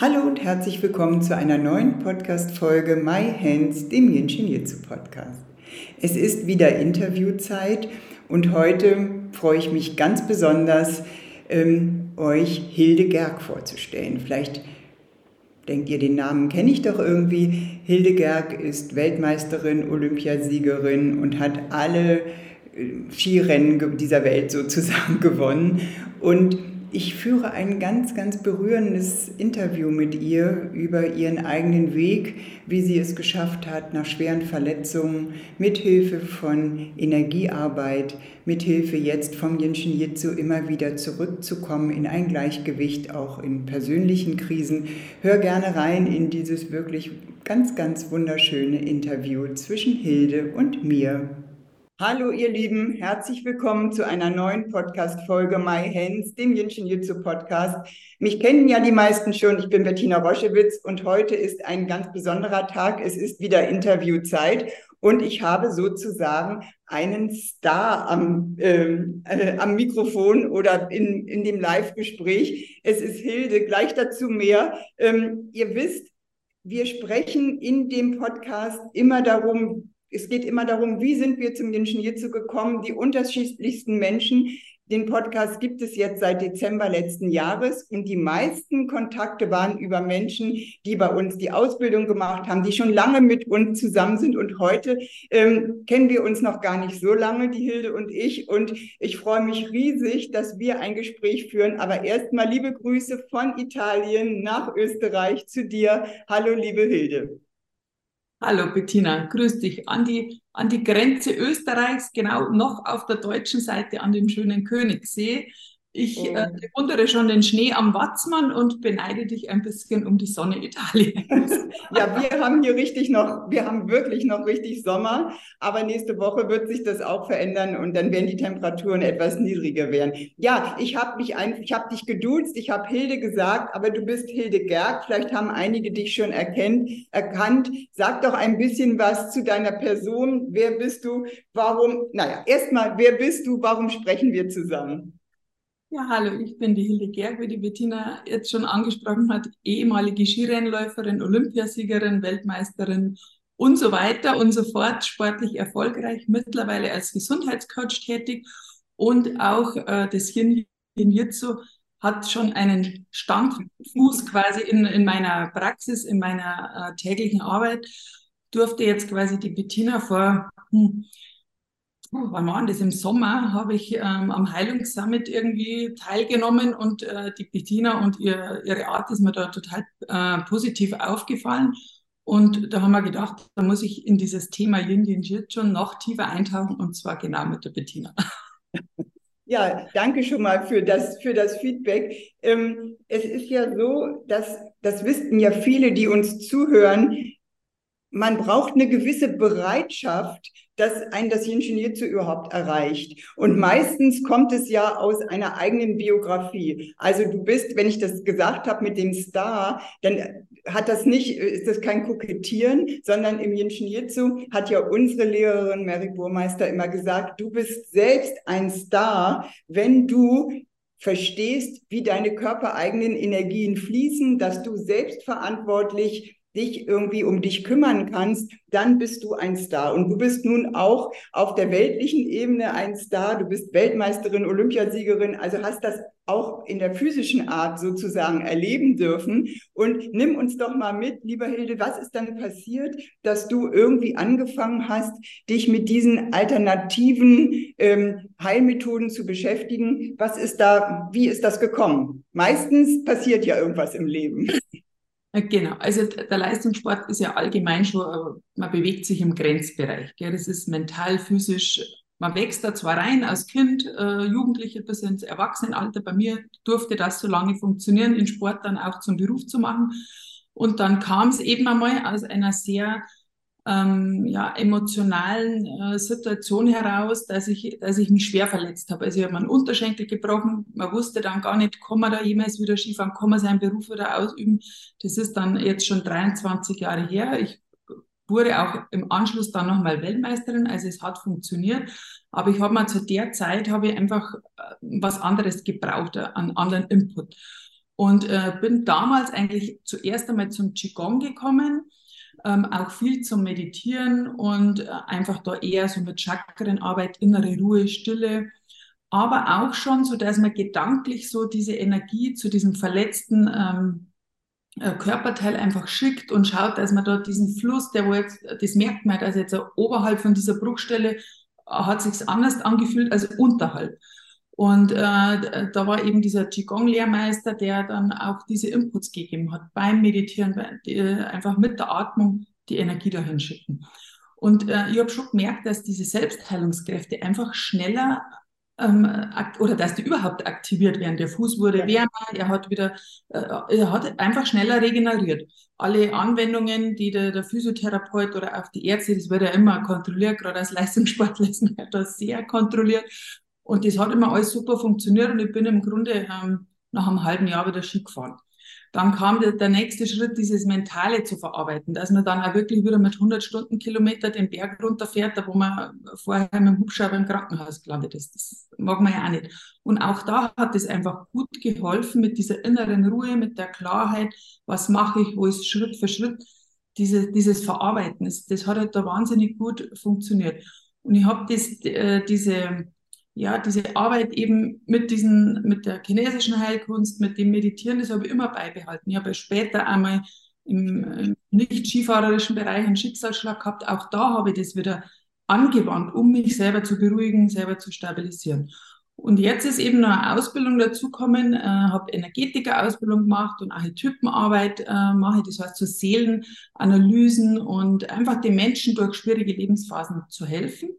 Hallo und herzlich willkommen zu einer neuen Podcast-Folge My Hands, dem Yin Jitsu Podcast. Es ist wieder Interviewzeit und heute freue ich mich ganz besonders, ähm, euch Hilde Gerg vorzustellen. Vielleicht denkt ihr, den Namen kenne ich doch irgendwie. Hilde Gerg ist Weltmeisterin, Olympiasiegerin und hat alle äh, Skirennen dieser Welt sozusagen gewonnen. Und ich führe ein ganz, ganz berührendes Interview mit ihr über ihren eigenen Weg, wie sie es geschafft hat, nach schweren Verletzungen, mithilfe von Energiearbeit, mithilfe jetzt vom Jinshin Jitsu immer wieder zurückzukommen in ein Gleichgewicht, auch in persönlichen Krisen. Hör gerne rein in dieses wirklich ganz, ganz wunderschöne Interview zwischen Hilde und mir. Hallo ihr Lieben, herzlich willkommen zu einer neuen Podcast-Folge My Hands, dem Jinshin Jitsu Podcast. Mich kennen ja die meisten schon, ich bin Bettina Roschewitz und heute ist ein ganz besonderer Tag. Es ist wieder Interviewzeit und ich habe sozusagen einen Star am, ähm, äh, am Mikrofon oder in, in dem Live-Gespräch. Es ist Hilde, gleich dazu mehr. Ähm, ihr wisst, wir sprechen in dem Podcast immer darum, es geht immer darum, wie sind wir zum Jinshin Jitsu gekommen, die unterschiedlichsten Menschen. Den Podcast gibt es jetzt seit Dezember letzten Jahres und die meisten Kontakte waren über Menschen, die bei uns die Ausbildung gemacht haben, die schon lange mit uns zusammen sind und heute ähm, kennen wir uns noch gar nicht so lange, die Hilde und ich und ich freue mich riesig, dass wir ein Gespräch führen. Aber erstmal liebe Grüße von Italien nach Österreich zu dir. Hallo, liebe Hilde. Hallo Bettina, grüß dich. An die, an die Grenze Österreichs, genau noch auf der deutschen Seite an dem schönen Königssee. Ich äh, bewundere schon den Schnee am Watzmann und beneide dich ein bisschen um die Sonne Italiens. ja, wir haben hier richtig noch, wir haben wirklich noch richtig Sommer, aber nächste Woche wird sich das auch verändern und dann werden die Temperaturen etwas niedriger werden. Ja, ich habe mich ein, ich habe dich geduzt, ich habe Hilde gesagt, aber du bist Hilde Gerg. Vielleicht haben einige dich schon erkennt, erkannt. Sag doch ein bisschen was zu deiner Person. Wer bist du? Warum? Naja, erstmal, wer bist du? Warum sprechen wir zusammen? Ja, hallo, ich bin die Hilde Gerg, wie die Bettina jetzt schon angesprochen hat, ehemalige Skirennläuferin, Olympiasiegerin, Weltmeisterin und so weiter und so fort, sportlich erfolgreich, mittlerweile als Gesundheitscoach tätig und auch äh, das Yin Jitsu hat schon einen Standfuß quasi in, in meiner Praxis, in meiner äh, täglichen Arbeit. Durfte jetzt quasi die Bettina vor hm, wann war das? Im Sommer habe ich ähm, am Heilungssummit irgendwie teilgenommen und äh, die Bettina und ihr, ihre Art ist mir da total äh, positiv aufgefallen. Und da haben wir gedacht, da muss ich in dieses Thema Yin Yin schon noch tiefer eintauchen und zwar genau mit der Bettina. Ja, danke schon mal für das, für das Feedback. Ähm, es ist ja so, dass das wissen ja viele, die uns zuhören, man braucht eine gewisse Bereitschaft, dass ein das Ingenieur überhaupt erreicht. Und meistens kommt es ja aus einer eigenen Biografie. Also du bist, wenn ich das gesagt habe mit dem Star, dann hat das nicht, ist das kein Kokettieren, sondern im Jitsu hat ja unsere Lehrerin Mary Burmeister immer gesagt, du bist selbst ein Star, wenn du verstehst, wie deine körpereigenen Energien fließen, dass du selbstverantwortlich dich irgendwie um dich kümmern kannst, dann bist du ein Star. Und du bist nun auch auf der weltlichen Ebene ein Star. Du bist Weltmeisterin, Olympiasiegerin, also hast das auch in der physischen Art sozusagen erleben dürfen. Und nimm uns doch mal mit, lieber Hilde, was ist dann passiert, dass du irgendwie angefangen hast, dich mit diesen alternativen ähm, Heilmethoden zu beschäftigen? Was ist da, wie ist das gekommen? Meistens passiert ja irgendwas im Leben. Äh, genau, also der Leistungssport ist ja allgemein schon, äh, man bewegt sich im Grenzbereich. Gell? Das ist mental, physisch, man wächst da zwar rein als Kind, äh, Jugendliche bis ins Erwachsenenalter. Bei mir durfte das so lange funktionieren, den Sport dann auch zum Beruf zu machen. Und dann kam es eben einmal aus einer sehr ähm, ja, emotionalen äh, Situation heraus, dass ich, dass ich mich schwer verletzt habe. Also ich habe meinen Unterschenkel gebrochen. Man wusste dann gar nicht, kann man da jemals wieder Skifahren, kann man seinen Beruf wieder ausüben. Das ist dann jetzt schon 23 Jahre her. Ich wurde auch im Anschluss dann nochmal Weltmeisterin, also es hat funktioniert. Aber ich habe mal zu der Zeit habe ich einfach äh, was anderes gebraucht, äh, an anderen Input. Und äh, bin damals eigentlich zuerst einmal zum Qigong gekommen, ähm, auch viel zum Meditieren und äh, einfach da eher so mit Chakrenarbeit, innere Ruhe, Stille, aber auch schon so, dass man gedanklich so diese Energie zu diesem verletzten ähm, äh, Körperteil einfach schickt und schaut, dass man dort diesen Fluss, der wo jetzt, das merkt man, also jetzt oberhalb von dieser Bruchstelle äh, hat sich's anders angefühlt als unterhalb. Und äh, da war eben dieser Qigong-Lehrmeister, der dann auch diese Inputs gegeben hat beim Meditieren, die, äh, einfach mit der Atmung die Energie dahin schicken. Und äh, ich habe schon gemerkt, dass diese Selbstheilungskräfte einfach schneller ähm, oder dass die überhaupt aktiviert werden. Der Fuß wurde ja. wärmer, er hat wieder, äh, er hat einfach schneller regeneriert. Alle Anwendungen, die der, der Physiotherapeut oder auch die Ärzte, das wird ja immer kontrolliert, gerade als Leistungssportler ist man da sehr kontrolliert. Und das hat immer alles super funktioniert und ich bin im Grunde ähm, nach einem halben Jahr wieder Ski gefahren. Dann kam der, der, nächste Schritt, dieses Mentale zu verarbeiten, dass man dann auch wirklich wieder mit 100 Stundenkilometer den Berg runterfährt, da wo man vorher mit dem Hubschrauber im Krankenhaus gelandet ist. Das mag man ja auch nicht. Und auch da hat es einfach gut geholfen mit dieser inneren Ruhe, mit der Klarheit, was mache ich, wo ist Schritt für Schritt, diese, dieses Verarbeiten. Das, das hat halt da wahnsinnig gut funktioniert. Und ich habe äh, diese ja, diese Arbeit eben mit diesen, mit der chinesischen Heilkunst, mit dem Meditieren, das habe ich immer beibehalten. Ich habe später einmal im, nicht skifahrerischen Bereich einen Schicksalsschlag gehabt. Auch da habe ich das wieder angewandt, um mich selber zu beruhigen, selber zu stabilisieren. Und jetzt ist eben noch eine Ausbildung dazugekommen, äh, habe Energetiker-Ausbildung gemacht und Archetypenarbeit äh, mache, das heißt so Seelenanalysen und einfach den Menschen durch schwierige Lebensphasen zu helfen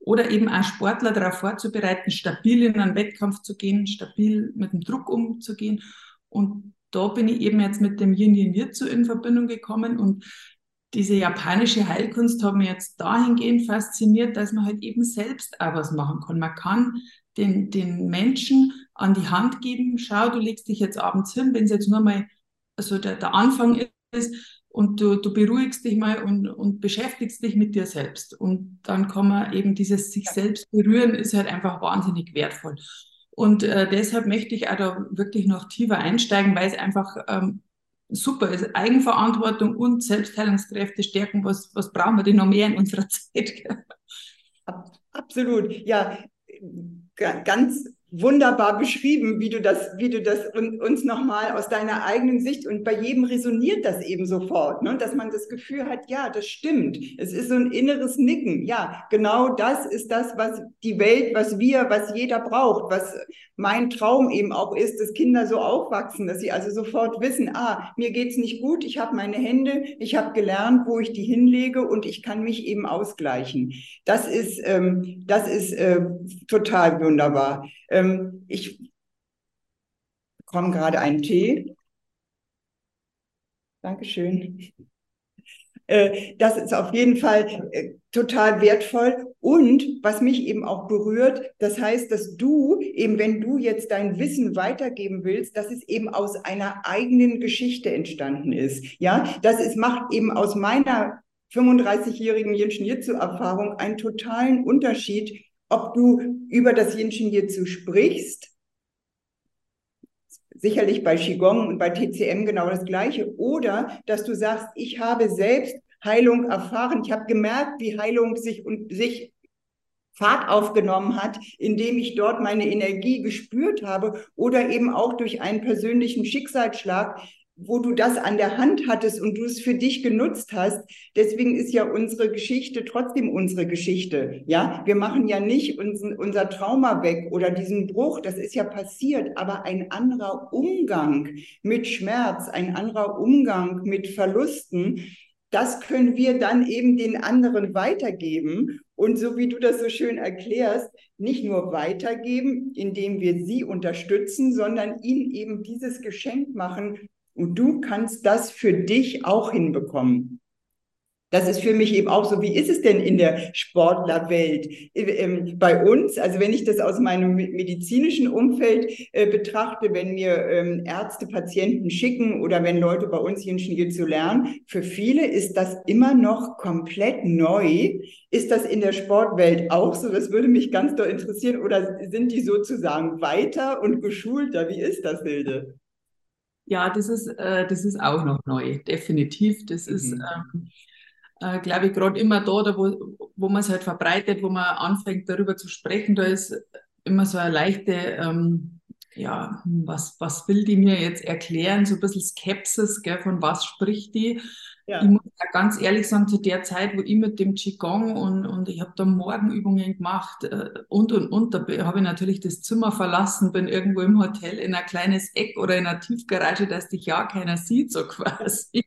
oder eben auch Sportler darauf vorzubereiten, stabil in einen Wettkampf zu gehen, stabil mit dem Druck umzugehen. Und da bin ich eben jetzt mit dem Yin Yin Jitsu in Verbindung gekommen und diese japanische Heilkunst hat mich jetzt dahingehend fasziniert, dass man halt eben selbst auch was machen kann. Man kann den, den Menschen an die Hand geben, schau, du legst dich jetzt abends hin, wenn es jetzt nur mal also der, der Anfang ist, und du, du beruhigst dich mal und, und beschäftigst dich mit dir selbst. Und dann kann man eben dieses sich selbst berühren, ist halt einfach wahnsinnig wertvoll. Und äh, deshalb möchte ich auch da wirklich noch tiefer einsteigen, weil es einfach ähm, super ist. Eigenverantwortung und Selbstheilungskräfte stärken, was, was brauchen wir denn noch mehr in unserer Zeit? Absolut, ja, ganz wunderbar beschrieben, wie du das, wie du das uns nochmal aus deiner eigenen Sicht und bei jedem resoniert das eben sofort, ne? dass man das Gefühl hat, ja, das stimmt. Es ist so ein inneres Nicken. Ja, genau das ist das, was die Welt, was wir, was jeder braucht, was mein Traum eben auch ist, dass Kinder so aufwachsen, dass sie also sofort wissen, ah, mir geht's nicht gut, ich habe meine Hände, ich habe gelernt, wo ich die hinlege und ich kann mich eben ausgleichen. Das ist, ähm, das ist äh, total wunderbar. Ähm, ich bekomme gerade einen Tee. Dankeschön. Äh, das ist auf jeden Fall äh, total wertvoll. Und was mich eben auch berührt, das heißt, dass du eben, wenn du jetzt dein Wissen weitergeben willst, dass es eben aus einer eigenen Geschichte entstanden ist. Ja, das ist, macht eben aus meiner 35-jährigen Yin Jitsu-Erfahrung einen totalen Unterschied, ob du über das Yin Jitsu sprichst sicherlich bei Qigong und bei TCM genau das Gleiche. Oder dass du sagst, ich habe selbst Heilung erfahren. Ich habe gemerkt, wie Heilung sich und sich Fahrt aufgenommen hat, indem ich dort meine Energie gespürt habe oder eben auch durch einen persönlichen Schicksalsschlag, wo du das an der Hand hattest und du es für dich genutzt hast. Deswegen ist ja unsere Geschichte trotzdem unsere Geschichte. Ja, wir machen ja nicht unser, unser Trauma weg oder diesen Bruch. Das ist ja passiert, aber ein anderer Umgang mit Schmerz, ein anderer Umgang mit Verlusten. Das können wir dann eben den anderen weitergeben. Und so wie du das so schön erklärst, nicht nur weitergeben, indem wir sie unterstützen, sondern ihnen eben dieses Geschenk machen, und du kannst das für dich auch hinbekommen. Das ist für mich eben auch so, wie ist es denn in der Sportlerwelt? Ähm, bei uns, also wenn ich das aus meinem medizinischen Umfeld äh, betrachte, wenn mir ähm, Ärzte Patienten schicken oder wenn Leute bei uns hier Ingenieur zu lernen, für viele ist das immer noch komplett neu. Ist das in der Sportwelt auch so? Das würde mich ganz doll interessieren. Oder sind die sozusagen weiter und geschulter? Wie ist das, Hilde? Ja, das ist, äh, das ist auch noch neu, definitiv. Das mhm. ist, ähm, äh, glaube ich, gerade immer da, da wo, wo man es halt verbreitet, wo man anfängt darüber zu sprechen, da ist immer so eine leichte, ähm, ja, was, was will die mir jetzt erklären, so ein bisschen Skepsis, gell, von was spricht die? Ja. Ich muss ja ganz ehrlich sagen, zu der Zeit, wo ich mit dem Qigong und, und ich habe da Morgenübungen gemacht äh, und und und, da habe ich natürlich das Zimmer verlassen, bin irgendwo im Hotel in ein kleines Eck oder in einer Tiefgarage, dass dich ja keiner sieht, so quasi.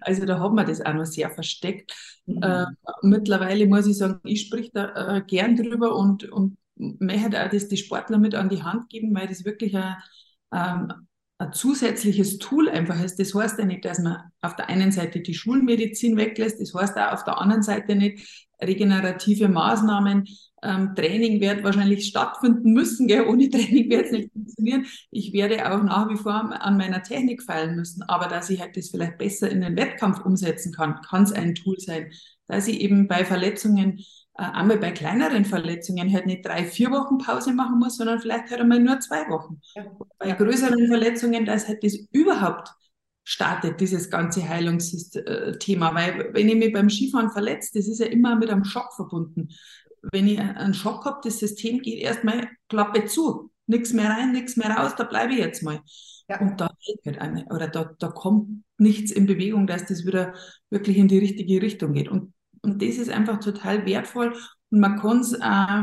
Also da hat man das auch noch sehr versteckt. Mhm. Äh, mittlerweile muss ich sagen, ich sprich da äh, gern drüber und, und möchte auch das die Sportler mit an die Hand geben, weil das wirklich ein, ähm, ein zusätzliches Tool einfach ist. Das heißt ja nicht, dass man auf der einen Seite die Schulmedizin weglässt, das heißt auch auf der anderen Seite nicht regenerative Maßnahmen. Ähm, Training wird wahrscheinlich stattfinden müssen, gell? ohne Training wird es nicht funktionieren. Ich werde auch nach wie vor an meiner Technik feilen müssen, aber dass ich halt das vielleicht besser in den Wettkampf umsetzen kann, kann es ein Tool sein. Dass ich eben bei Verletzungen einmal bei kleineren Verletzungen halt nicht drei, vier Wochen Pause machen muss, sondern vielleicht halt einmal nur zwei Wochen. Ja. Bei größeren Verletzungen, dass halt das überhaupt startet, dieses ganze Heilungsthema. Weil wenn ich mich beim Skifahren verletze, das ist ja immer mit einem Schock verbunden. Wenn ich einen Schock habe, das System geht erstmal Klappe zu. Nichts mehr rein, nichts mehr raus, da bleibe ich jetzt mal. Ja. Und da halt eine, oder da, da kommt nichts in Bewegung, dass das wieder wirklich in die richtige Richtung geht. Und und das ist einfach total wertvoll. Und man kann es äh,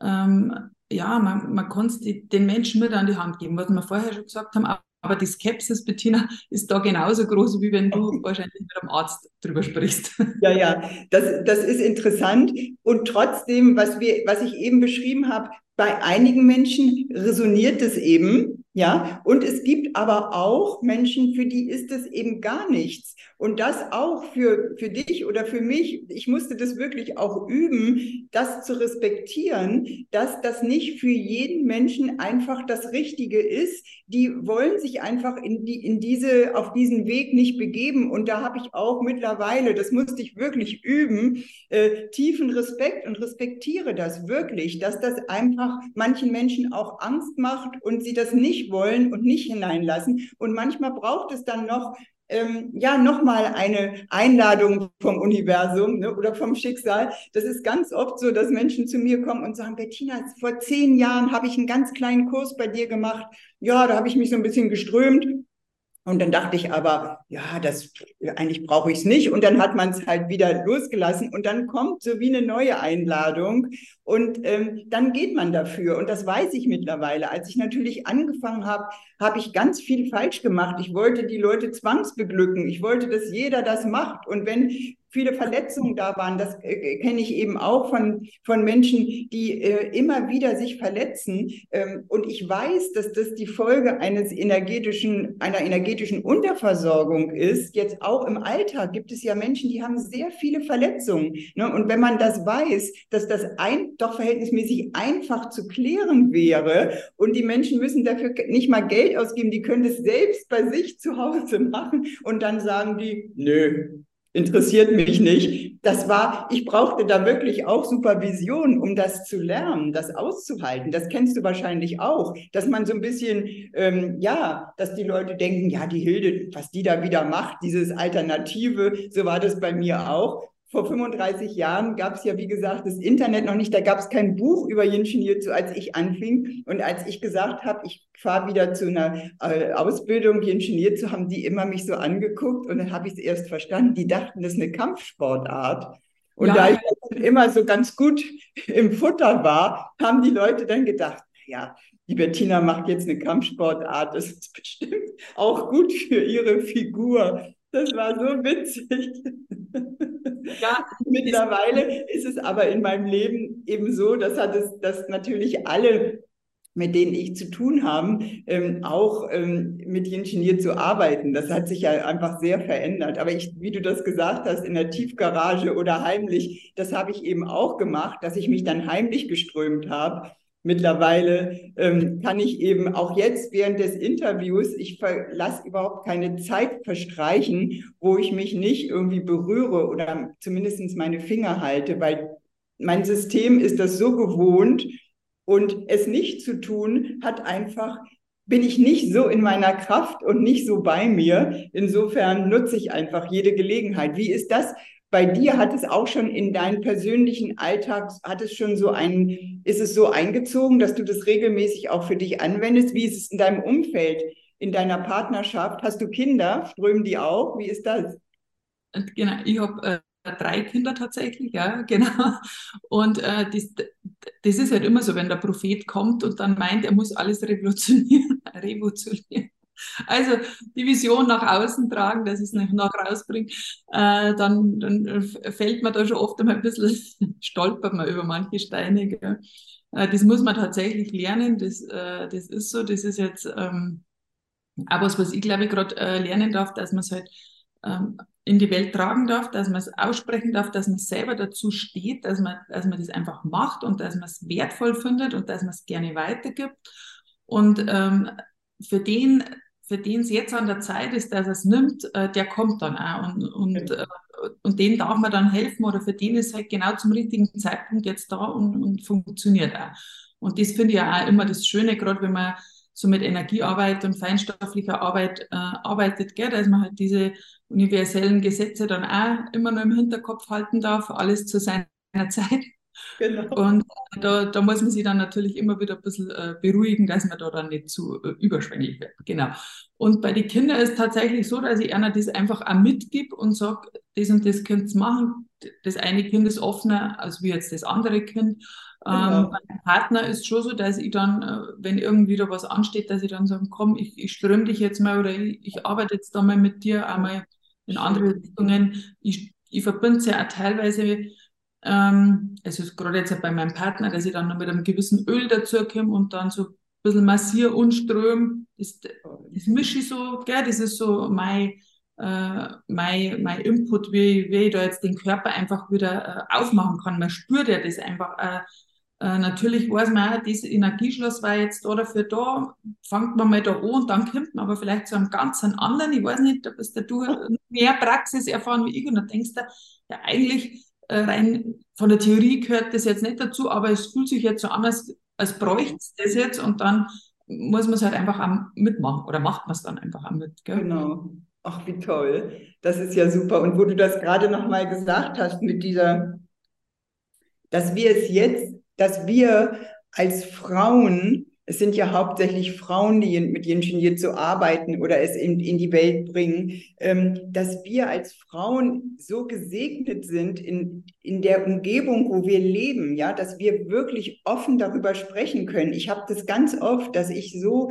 ähm, ja, man, man kann es den Menschen mit an die Hand geben, was wir vorher schon gesagt haben. Aber die Skepsis, Bettina, ist da genauso groß, wie wenn du wahrscheinlich mit einem Arzt drüber sprichst. Ja, ja, das, das ist interessant. Und trotzdem, was, wir, was ich eben beschrieben habe, bei einigen Menschen resoniert es eben, ja. Und es gibt aber auch Menschen, für die ist es eben gar nichts. Und das auch für, für dich oder für mich, ich musste das wirklich auch üben, das zu respektieren, dass das nicht für jeden Menschen einfach das Richtige ist. Die wollen sich einfach in, die, in diese, auf diesen Weg nicht begeben. Und da habe ich auch mittlerweile, das musste ich wirklich üben, äh, tiefen Respekt und respektiere das wirklich, dass das einfach manchen Menschen auch Angst macht und sie das nicht wollen und nicht hineinlassen. Und manchmal braucht es dann noch ähm, ja nochmal eine Einladung vom Universum ne, oder vom Schicksal. Das ist ganz oft so, dass Menschen zu mir kommen und sagen, Bettina, vor zehn Jahren habe ich einen ganz kleinen Kurs bei dir gemacht. Ja, da habe ich mich so ein bisschen geströmt. Und dann dachte ich aber, ja, das eigentlich brauche ich es nicht. Und dann hat man es halt wieder losgelassen. Und dann kommt so wie eine neue Einladung. Und ähm, dann geht man dafür. Und das weiß ich mittlerweile. Als ich natürlich angefangen habe, habe ich ganz viel falsch gemacht. Ich wollte die Leute zwangsbeglücken. Ich wollte, dass jeder das macht. Und wenn viele Verletzungen da waren. Das äh, kenne ich eben auch von, von Menschen, die äh, immer wieder sich verletzen. Ähm, und ich weiß, dass das die Folge eines energetischen, einer energetischen Unterversorgung ist. Jetzt auch im Alltag gibt es ja Menschen, die haben sehr viele Verletzungen. Ne? Und wenn man das weiß, dass das ein, doch verhältnismäßig einfach zu klären wäre und die Menschen müssen dafür nicht mal Geld ausgeben, die können das selbst bei sich zu Hause machen und dann sagen die, nö, interessiert mich nicht. Das war, ich brauchte da wirklich auch Supervision, um das zu lernen, das auszuhalten. Das kennst du wahrscheinlich auch, dass man so ein bisschen, ähm, ja, dass die Leute denken, ja, die Hilde, was die da wieder macht, dieses Alternative, so war das bei mir auch vor 35 Jahren gab es ja, wie gesagt, das Internet noch nicht. Da gab es kein Buch über Yin Shin Jitsu, als ich anfing. Und als ich gesagt habe, ich fahre wieder zu einer äh, Ausbildung Yin Shin Jitsu, haben die immer mich so angeguckt und dann habe ich es erst verstanden. Die dachten, das ist eine Kampfsportart. Und ja. da ich immer so ganz gut im Futter war, haben die Leute dann gedacht, ja, die Bettina macht jetzt eine Kampfsportart, das ist bestimmt auch gut für ihre Figur. Das war so witzig. Ja, Mittlerweile ist es aber in meinem Leben eben so, das hat es, dass natürlich alle mit denen ich zu tun habe, ähm, auch ähm, mit Ingenieur zu arbeiten. Das hat sich ja einfach sehr verändert. Aber ich, wie du das gesagt hast, in der Tiefgarage oder heimlich, das habe ich eben auch gemacht, dass ich mich dann heimlich geströmt habe. Mittlerweile ähm, kann ich eben auch jetzt während des Interviews, ich lasse überhaupt keine Zeit verstreichen, wo ich mich nicht irgendwie berühre oder zumindest meine Finger halte, weil mein System ist das so gewohnt, und es nicht zu tun, hat einfach, bin ich nicht so in meiner Kraft und nicht so bei mir. Insofern nutze ich einfach jede Gelegenheit. Wie ist das? Bei dir hat es auch schon in deinen persönlichen Alltag, hat es schon so ein, ist es so eingezogen, dass du das regelmäßig auch für dich anwendest? Wie ist es in deinem Umfeld, in deiner Partnerschaft? Hast du Kinder? Strömen die auch? Wie ist das? Genau, ich habe äh, drei Kinder tatsächlich, ja, genau. Und äh, das, das ist halt immer so, wenn der Prophet kommt und dann meint, er muss alles revolutionieren, revolutionieren. Also die Vision nach außen tragen, dass ich es nicht nach rausbringe, äh, dann, dann fällt man da schon oft einmal ein bisschen, stolpert man über manche Steine. Gell. Äh, das muss man tatsächlich lernen, das, äh, das ist so, das ist jetzt ähm, aber was, was ich glaube ich gerade äh, lernen darf, dass man es halt ähm, in die Welt tragen darf, dass man es aussprechen darf, dass man selber dazu steht, dass man, dass man das einfach macht und dass man es wertvoll findet und dass man es gerne weitergibt. Und ähm, für den, für den es jetzt an der Zeit ist, dass er es nimmt, äh, der kommt dann auch und, und, äh, und dem darf man dann helfen oder für den ist halt genau zum richtigen Zeitpunkt jetzt da und, und funktioniert auch. Und das finde ich ja auch immer das Schöne, gerade wenn man so mit Energiearbeit und feinstofflicher Arbeit äh, arbeitet, gell, dass man halt diese universellen Gesetze dann auch immer nur im Hinterkopf halten darf, alles zu seiner Zeit. Genau. Und da, da muss man sich dann natürlich immer wieder ein bisschen äh, beruhigen, dass man da dann nicht zu äh, überschwänglich wird. Genau. Und bei den Kindern ist es tatsächlich so, dass ich einer das einfach auch mitgib und sage, das und das könnt ihr machen. Das eine Kind ist offener als wie jetzt das andere Kind. Genau. Ähm, mein Partner ist schon so, dass ich dann, äh, wenn irgendwie da was ansteht, dass ich dann sage, komm, ich, ich ströme dich jetzt mal oder ich, ich arbeite jetzt da mal mit dir einmal in andere Richtungen. Ich, ich verbinde es ja auch teilweise, ähm, also gerade jetzt bei meinem Partner, dass ich dann noch mit einem gewissen Öl dazu komme und dann so ein bisschen massiere und ströme. Das, das mische ich so, gell? das ist so mein, äh, mein, mein Input, wie, wie ich da jetzt den Körper einfach wieder äh, aufmachen kann. Man spürt ja das einfach. Äh, äh, natürlich weiß man auch, dieser Energieschloss war jetzt da dafür da, fängt man mal da an und dann kommt man aber vielleicht zu einem ganz anderen, ich weiß nicht, da bist du mehr Praxis erfahren wie ich und dann denkst du, ja eigentlich rein von der Theorie gehört das jetzt nicht dazu, aber es fühlt sich jetzt so an, als, als bräuchte es das jetzt und dann muss man es halt einfach auch mitmachen oder macht man es dann einfach auch mit. Gell? Genau. Ach, wie toll. Das ist ja super. Und wo du das gerade nochmal gesagt hast mit dieser, dass wir es jetzt dass wir als Frauen, es sind ja hauptsächlich Frauen, die mit Ingenieur zu arbeiten oder es in, in die Welt bringen, ähm, dass wir als Frauen so gesegnet sind in, in der Umgebung, wo wir leben, ja, dass wir wirklich offen darüber sprechen können. Ich habe das ganz oft, dass ich so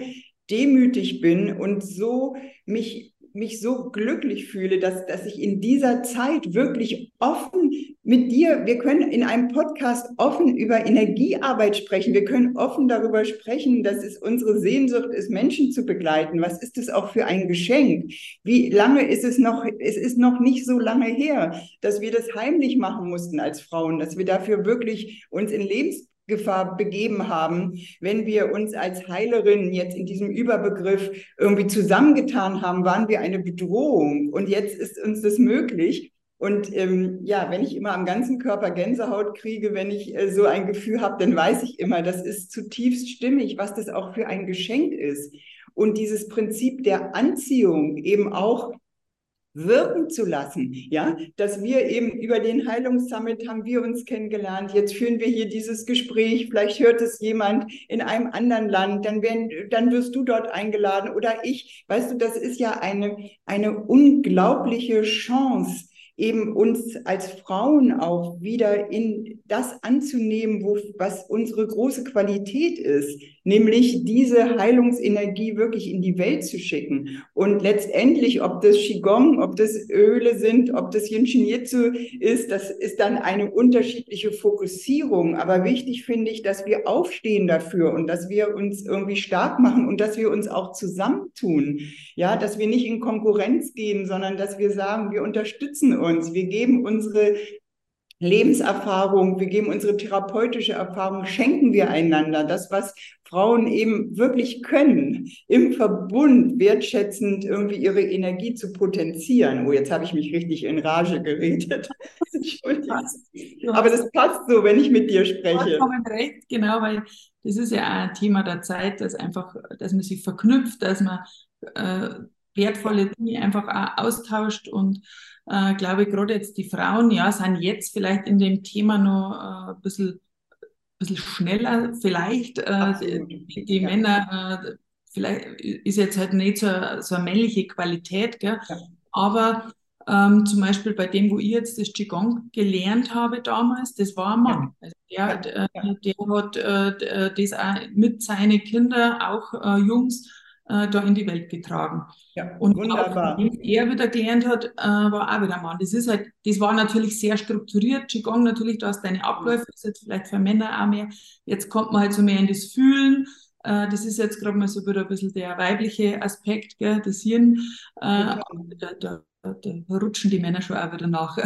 demütig bin und so mich mich so glücklich fühle, dass, dass ich in dieser Zeit wirklich offen mit dir, wir können in einem Podcast offen über Energiearbeit sprechen. Wir können offen darüber sprechen, dass es unsere Sehnsucht ist, Menschen zu begleiten. Was ist es auch für ein Geschenk? Wie lange ist es noch? Es ist noch nicht so lange her, dass wir das heimlich machen mussten als Frauen, dass wir dafür wirklich uns in Lebens Gefahr begeben haben, wenn wir uns als Heilerinnen jetzt in diesem Überbegriff irgendwie zusammengetan haben, waren wir eine Bedrohung. Und jetzt ist uns das möglich. Und ähm, ja, wenn ich immer am ganzen Körper Gänsehaut kriege, wenn ich äh, so ein Gefühl habe, dann weiß ich immer, das ist zutiefst stimmig, was das auch für ein Geschenk ist. Und dieses Prinzip der Anziehung eben auch wirken zu lassen. Ja, dass wir eben über den Heilungssummit haben wir uns kennengelernt. Jetzt führen wir hier dieses Gespräch. Vielleicht hört es jemand in einem anderen Land. Dann werden, dann wirst du dort eingeladen oder ich. Weißt du, das ist ja eine, eine unglaubliche Chance eben uns als Frauen auch wieder in das anzunehmen, wo, was unsere große Qualität ist, nämlich diese Heilungsenergie wirklich in die Welt zu schicken. Und letztendlich, ob das Qigong, ob das Öle sind, ob das Yin Shin Jitsu ist, das ist dann eine unterschiedliche Fokussierung. Aber wichtig finde ich, dass wir aufstehen dafür und dass wir uns irgendwie stark machen und dass wir uns auch zusammentun. Ja, dass wir nicht in Konkurrenz gehen, sondern dass wir sagen, wir unterstützen uns, wir geben unsere Lebenserfahrung, wir geben unsere therapeutische Erfahrung, schenken wir einander. Das, was Frauen eben wirklich können, im Verbund wertschätzend irgendwie ihre Energie zu potenzieren. Oh, jetzt habe ich mich richtig in Rage geredet. Entschuldigung. Aber das passt so, wenn ich mit dir spreche. Vollkommen recht, genau, weil das ist ja auch ein Thema der Zeit, dass einfach, dass man sich verknüpft, dass man äh, wertvolle Dinge einfach auch austauscht und äh, glaube ich, gerade jetzt die Frauen, ja, sind jetzt vielleicht in dem Thema noch äh, ein bisschen, bisschen schneller, vielleicht. Äh, die, die ja. Männer, äh, vielleicht ist jetzt halt nicht so, so eine männliche Qualität, gell? Ja. aber ähm, zum Beispiel bei dem, wo ich jetzt das Qigong gelernt habe damals, das war ein Mann. Also der, ja. der, hat äh, das auch mit seinen Kindern, auch äh, Jungs, äh, da in die Welt getragen. Ja, und wunderbar. Auch, er wieder gelernt hat, äh, war auch wieder ein Mann. Das ist halt, das war natürlich sehr strukturiert. Qigong natürlich, du hast deine Abläufe, das ist jetzt vielleicht für Männer auch mehr. Jetzt kommt man halt so mehr in das Fühlen. Äh, das ist jetzt gerade mal so wieder ein bisschen der weibliche Aspekt, gell, das Hirn. Äh, da, da, da rutschen die Männer schon auch wieder nach. Ja,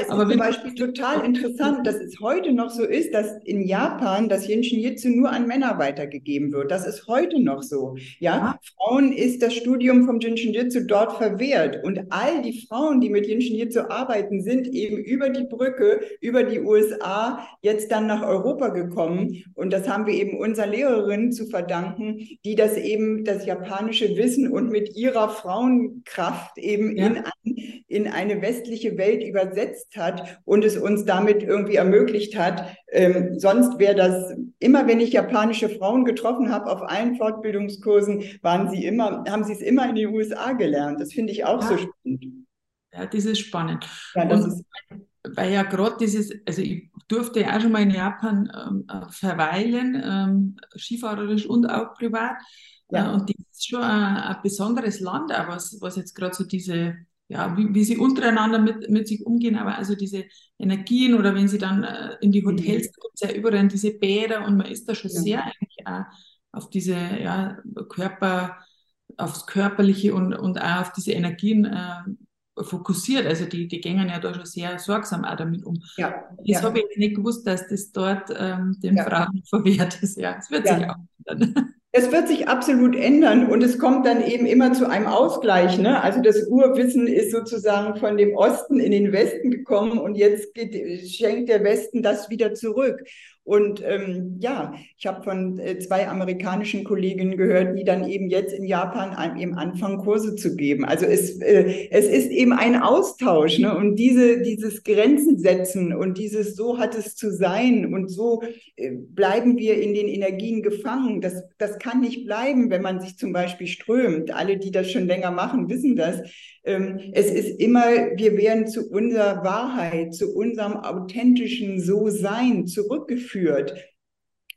es Aber ist zum Beispiel total interessant, dass es heute noch so ist, dass in Japan das Jinshin Jitsu nur an Männer weitergegeben wird. Das ist heute noch so. Ja, ja. Frauen ist das Studium vom Jinshin Jitsu dort verwehrt. Und all die Frauen, die mit Jinshin Jitsu arbeiten, sind eben über die Brücke, über die USA jetzt dann nach Europa gekommen. Und das haben wir eben unserer Lehrerin zu verdanken, die das eben, das japanische Wissen und mit ihrer Frauenkraft eben ja in, in eine westliche Welt übersetzt hat und es uns damit irgendwie ermöglicht hat. Ähm, sonst wäre das immer, wenn ich japanische Frauen getroffen habe auf allen Fortbildungskursen, waren sie immer, haben sie es immer in den USA gelernt. Das finde ich auch ja. so spannend. Ja, das ist spannend. Ja, das und, ist weil ja gerade dieses, also ich durfte ja auch schon mal in Japan ähm, äh, verweilen, ähm, skifahrerisch und auch privat. Ja. Äh, und das ist schon ein, ein besonderes Land, auch was, was jetzt gerade so diese, ja, wie, wie sie untereinander mit, mit sich umgehen, aber also diese Energien oder wenn sie dann äh, in die Hotels, mhm. gibt es ja überall diese Bäder und man ist da schon ja. sehr eigentlich auch auf diese ja, Körper, aufs Körperliche und, und auch auf diese Energien äh, fokussiert. Also die, die gehen ja da schon sehr sorgsam auch damit um. Ja, das ja. habe ich nicht gewusst, dass das dort ähm, den ja. Frauen verwehrt ist. Ja, es wird sich auch ändern. Es wird sich absolut ändern und es kommt dann eben immer zu einem Ausgleich. Ne? Also das Urwissen ist sozusagen von dem Osten in den Westen gekommen und jetzt geht, schenkt der Westen das wieder zurück. Und ähm, ja, ich habe von äh, zwei amerikanischen Kolleginnen gehört, die dann eben jetzt in Japan an, eben anfangen, Kurse zu geben. Also es, äh, es ist eben ein Austausch ne? und diese, dieses Grenzen setzen und dieses so hat es zu sein und so äh, bleiben wir in den Energien gefangen. Das, das kann nicht bleiben, wenn man sich zum Beispiel strömt. Alle, die das schon länger machen, wissen das. Ähm, es ist immer, wir werden zu unserer Wahrheit, zu unserem authentischen So-Sein zurückgeführt.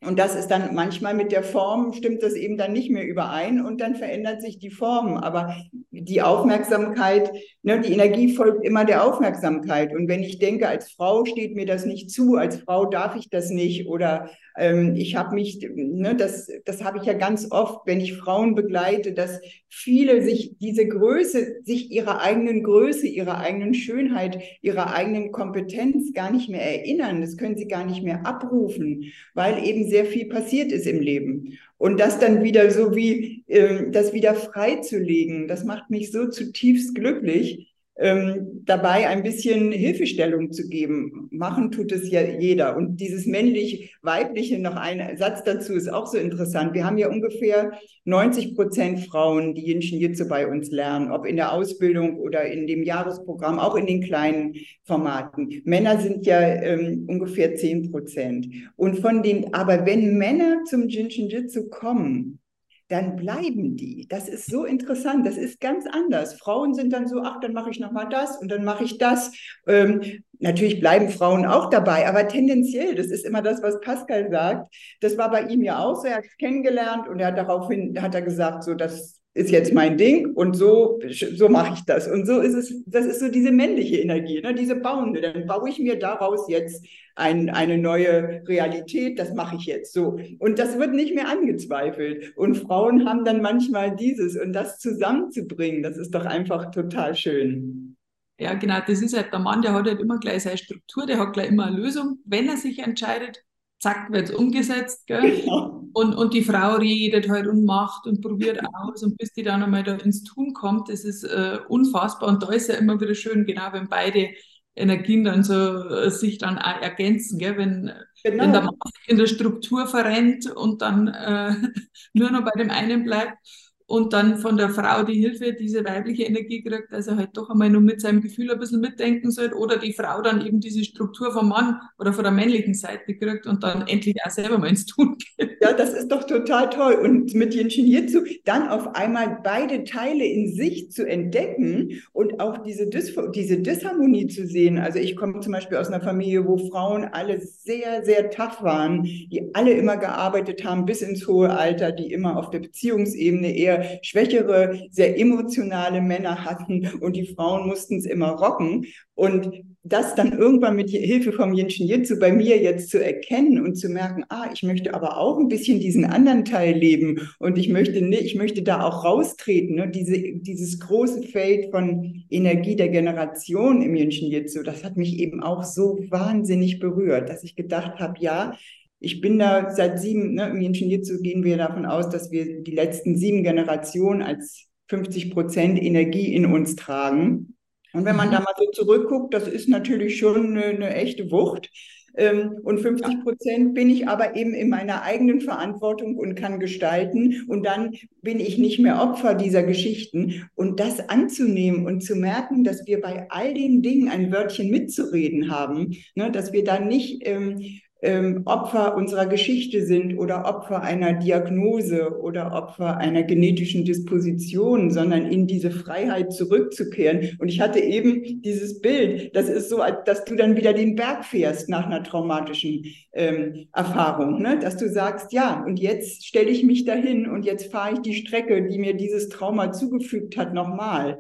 Und das ist dann manchmal mit der Form, stimmt das eben dann nicht mehr überein und dann verändert sich die Form. Aber die Aufmerksamkeit, ne, die Energie folgt immer der Aufmerksamkeit. Und wenn ich denke, als Frau steht mir das nicht zu, als Frau darf ich das nicht oder ähm, ich habe mich, ne, das, das habe ich ja ganz oft, wenn ich Frauen begleite, dass viele sich diese Größe, sich ihrer eigenen Größe, ihrer eigenen Schönheit, ihrer eigenen Kompetenz gar nicht mehr erinnern. Das können sie gar nicht mehr abrufen, weil eben sehr viel passiert ist im Leben. Und das dann wieder so wie, äh, das wieder freizulegen, das macht mich so zutiefst glücklich ähm, dabei ein bisschen Hilfestellung zu geben. Machen tut es ja jeder. Und dieses männlich-weibliche, noch ein Satz dazu ist auch so interessant. Wir haben ja ungefähr 90 Prozent Frauen, die Jinshin Jitsu bei uns lernen, ob in der Ausbildung oder in dem Jahresprogramm, auch in den kleinen Formaten. Männer sind ja ähm, ungefähr 10 Prozent. Und von den, aber wenn Männer zum Jinshin Jitsu kommen, dann bleiben die. Das ist so interessant. Das ist ganz anders. Frauen sind dann so, ach, dann mache ich noch mal das und dann mache ich das. Ähm, natürlich bleiben Frauen auch dabei, aber tendenziell, das ist immer das, was Pascal sagt. Das war bei ihm ja auch so. Er hat es kennengelernt und er hat daraufhin hat er gesagt, so das ist jetzt mein Ding und so, so mache ich das. Und so ist es, das ist so diese männliche Energie, ne? diese bauende. Dann baue ich mir daraus jetzt ein, eine neue Realität, das mache ich jetzt so. Und das wird nicht mehr angezweifelt. Und Frauen haben dann manchmal dieses und das zusammenzubringen, das ist doch einfach total schön. Ja, genau, das ist halt der Mann, der hat halt immer gleich seine Struktur, der hat gleich immer eine Lösung. Wenn er sich entscheidet, zack, wird es umgesetzt. Gell? Genau. Und, und die Frau redet halt und macht und probiert aus und bis die dann einmal da ins Tun kommt, das ist äh, unfassbar. Und da ist ja immer wieder schön, genau, wenn beide Energien dann so äh, sich dann auch ergänzen, gell? Wenn, genau. wenn der Mann in der Struktur verrennt und dann äh, nur noch bei dem einen bleibt und dann von der Frau die Hilfe, diese weibliche Energie kriegt, dass er halt doch einmal nur mit seinem Gefühl ein bisschen mitdenken soll oder die Frau dann eben diese Struktur vom Mann oder von der männlichen Seite kriegt und dann endlich auch selber mal ins Tun geht. Ja, das ist doch total toll. Und mit Yin Shinjitsu dann auf einmal beide Teile in sich zu entdecken und auch diese, Dis diese Disharmonie zu sehen. Also ich komme zum Beispiel aus einer Familie, wo Frauen alle sehr, sehr tough waren, die alle immer gearbeitet haben bis ins hohe Alter, die immer auf der Beziehungsebene eher schwächere, sehr emotionale Männer hatten und die Frauen mussten es immer rocken. Und das dann irgendwann mit Hilfe vom Jinshin Jitsu bei mir jetzt zu erkennen und zu merken, ah, ich möchte aber auch ein bisschen diesen anderen Teil leben und ich möchte ich möchte da auch raustreten, ne? Diese, dieses große Feld von Energie der Generation im Jinshin Jitsu, das hat mich eben auch so wahnsinnig berührt, dass ich gedacht habe, ja, ich bin da seit sieben, ne, im Ingenieurzug gehen wir davon aus, dass wir die letzten sieben Generationen als 50 Prozent Energie in uns tragen. Und wenn man mhm. da mal so zurückguckt, das ist natürlich schon eine, eine echte Wucht. Ähm, und 50 Prozent bin ich aber eben in meiner eigenen Verantwortung und kann gestalten. Und dann bin ich nicht mehr Opfer dieser Geschichten. Und das anzunehmen und zu merken, dass wir bei all den Dingen ein Wörtchen mitzureden haben, ne, dass wir da nicht ähm, ähm, Opfer unserer Geschichte sind oder Opfer einer Diagnose oder Opfer einer genetischen Disposition, sondern in diese Freiheit zurückzukehren. Und ich hatte eben dieses Bild, das ist so, dass du dann wieder den Berg fährst nach einer traumatischen ähm, Erfahrung, ne? dass du sagst, ja, und jetzt stelle ich mich dahin und jetzt fahre ich die Strecke, die mir dieses Trauma zugefügt hat, nochmal.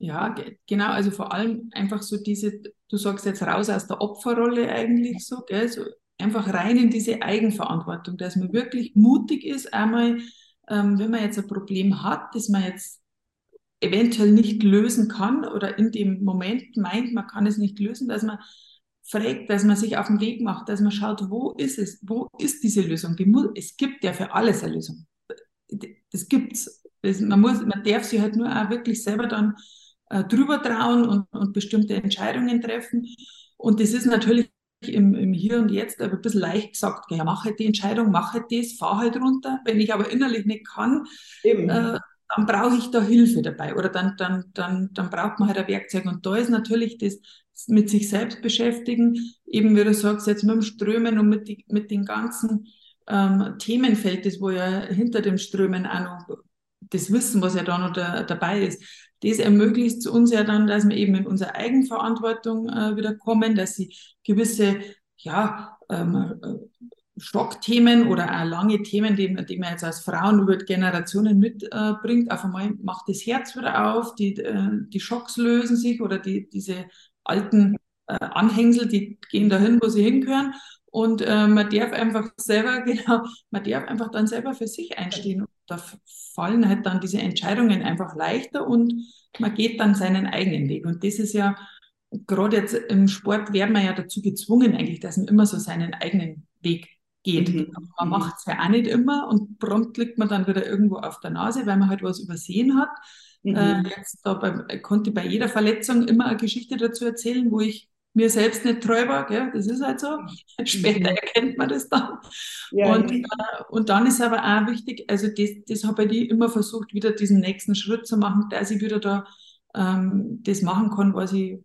Ja, genau, also vor allem einfach so diese, du sagst jetzt raus aus der Opferrolle eigentlich so, gell, so einfach rein in diese Eigenverantwortung, dass man wirklich mutig ist, einmal, ähm, wenn man jetzt ein Problem hat, das man jetzt eventuell nicht lösen kann oder in dem Moment meint, man kann es nicht lösen, dass man fragt, dass man sich auf den Weg macht, dass man schaut, wo ist es, wo ist diese Lösung? Die muss, es gibt ja für alles eine Lösung. Das gibt's. Das, man muss, man darf sich halt nur auch wirklich selber dann äh, drüber trauen und, und bestimmte Entscheidungen treffen. Und das ist natürlich im, im Hier und Jetzt aber ein bisschen leicht gesagt, ja, mach halt die Entscheidung, mach halt das, fahr halt runter. Wenn ich aber innerlich nicht kann, äh, dann brauche ich da Hilfe dabei oder dann, dann, dann, dann braucht man halt ein Werkzeug. Und da ist natürlich das mit sich selbst beschäftigen, eben wie du sagst, jetzt mit dem Strömen und mit, die, mit den ganzen ähm, Themenfeld, das wo ja hinter dem Strömen auch noch das Wissen, was ja da noch da, dabei ist, das ermöglicht uns ja dann, dass wir eben in unsere Eigenverantwortung äh, wieder kommen, dass sie gewisse, ja, ähm, äh, Schockthemen oder auch lange Themen, die, die man jetzt als Frauen über Generationen mitbringt, äh, auf einmal macht das Herz wieder auf, die, äh, die Schocks lösen sich oder die, diese alten äh, Anhängsel, die gehen dahin, wo sie hingehören. Und äh, man darf einfach selber, genau, man darf einfach dann selber für sich einstehen. Und da fallen halt dann diese Entscheidungen einfach leichter und man geht dann seinen eigenen Weg. Und das ist ja, gerade jetzt im Sport werden wir ja dazu gezwungen, eigentlich, dass man immer so seinen eigenen Weg geht. Mhm. Man macht es ja auch nicht immer und prompt liegt man dann wieder irgendwo auf der Nase, weil man halt was übersehen hat. Mhm. Äh, jetzt da bei, konnte bei jeder Verletzung immer eine Geschichte dazu erzählen, wo ich mir selbst nicht treu war, gell? das ist halt so. Später mhm. erkennt man das dann. Ja, und, äh, und dann ist aber auch wichtig, also das, das habe ich immer versucht, wieder diesen nächsten Schritt zu machen, dass ich wieder da ähm, das machen kann, was ich,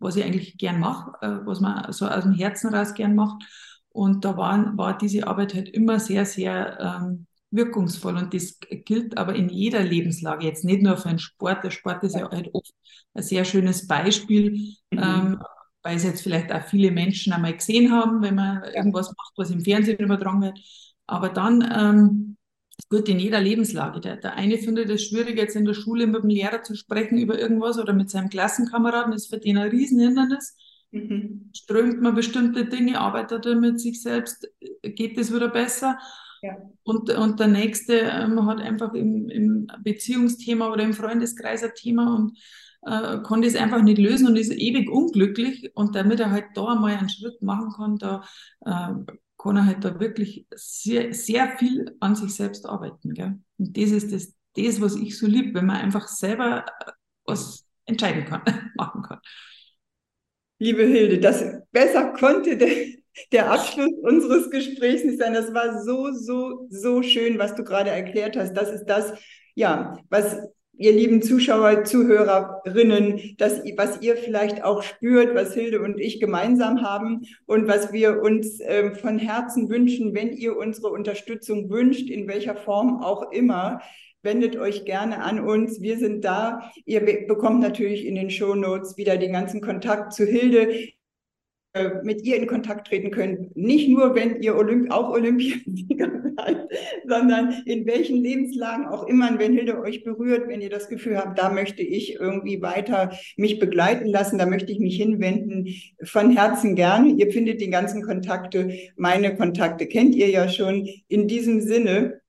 was ich eigentlich gern mache, äh, was man so aus dem Herzen raus gern macht. Und da war, war diese Arbeit halt immer sehr, sehr ähm, wirkungsvoll und das gilt aber in jeder Lebenslage, jetzt nicht nur für den Sport. Der Sport ist ja halt oft ein sehr schönes Beispiel, mhm. ähm, weil es jetzt vielleicht auch viele Menschen einmal gesehen haben, wenn man irgendwas macht, was im Fernsehen übertragen wird. Aber dann ähm, gut in jeder Lebenslage. Der, der eine findet es schwierig, jetzt in der Schule mit dem Lehrer zu sprechen über irgendwas oder mit seinem Klassenkameraden, das ist für den ein Riesenhindernis. Mhm. Strömt man bestimmte Dinge, arbeitet er mit sich selbst, geht es wieder besser. Ja. Und, und der nächste ähm, hat einfach im, im Beziehungsthema oder im Freundeskreis ein Thema und äh, konnte es einfach nicht lösen und ist ewig unglücklich. Und damit er halt da mal einen Schritt machen kann, da äh, kann er halt da wirklich sehr, sehr viel an sich selbst arbeiten. Gell? Und das ist das, das, was ich so liebe, wenn man einfach selber äh, was entscheiden kann, machen kann. Liebe Hilde, das besser konnte der, der Abschluss unseres Gesprächs nicht sein. Das war so, so, so schön, was du gerade erklärt hast. Das ist das, ja, was ihr lieben Zuschauer, Zuhörerinnen, das, was ihr vielleicht auch spürt, was Hilde und ich gemeinsam haben und was wir uns äh, von Herzen wünschen, wenn ihr unsere Unterstützung wünscht, in welcher Form auch immer, wendet euch gerne an uns. Wir sind da. Ihr bekommt natürlich in den Show Notes wieder den ganzen Kontakt zu Hilde. Äh, mit ihr in Kontakt treten können. Nicht nur, wenn ihr Olymp auch Olympiasieger seid, sondern in welchen Lebenslagen auch immer, wenn Hilde euch berührt, wenn ihr das Gefühl habt, da möchte ich irgendwie weiter mich begleiten lassen, da möchte ich mich hinwenden, von Herzen gerne. Ihr findet die ganzen Kontakte, meine Kontakte kennt ihr ja schon. In diesem Sinne,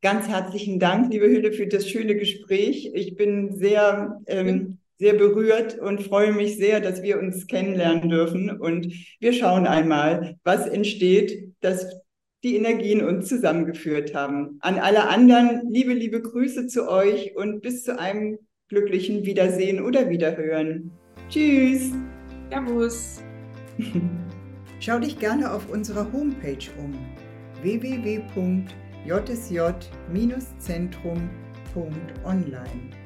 ganz herzlichen Dank, liebe Hilde, für das schöne Gespräch. Ich bin sehr ähm, sehr berührt und freue mich sehr, dass wir uns kennenlernen dürfen. Und wir schauen einmal, was entsteht, dass die Energien uns zusammengeführt haben. An alle anderen, liebe, liebe Grüße zu euch und bis zu einem glücklichen Wiedersehen oder Wiederhören. Tschüss. Servus. Schau dich gerne auf unserer Homepage um www.jsj-zentrum.online.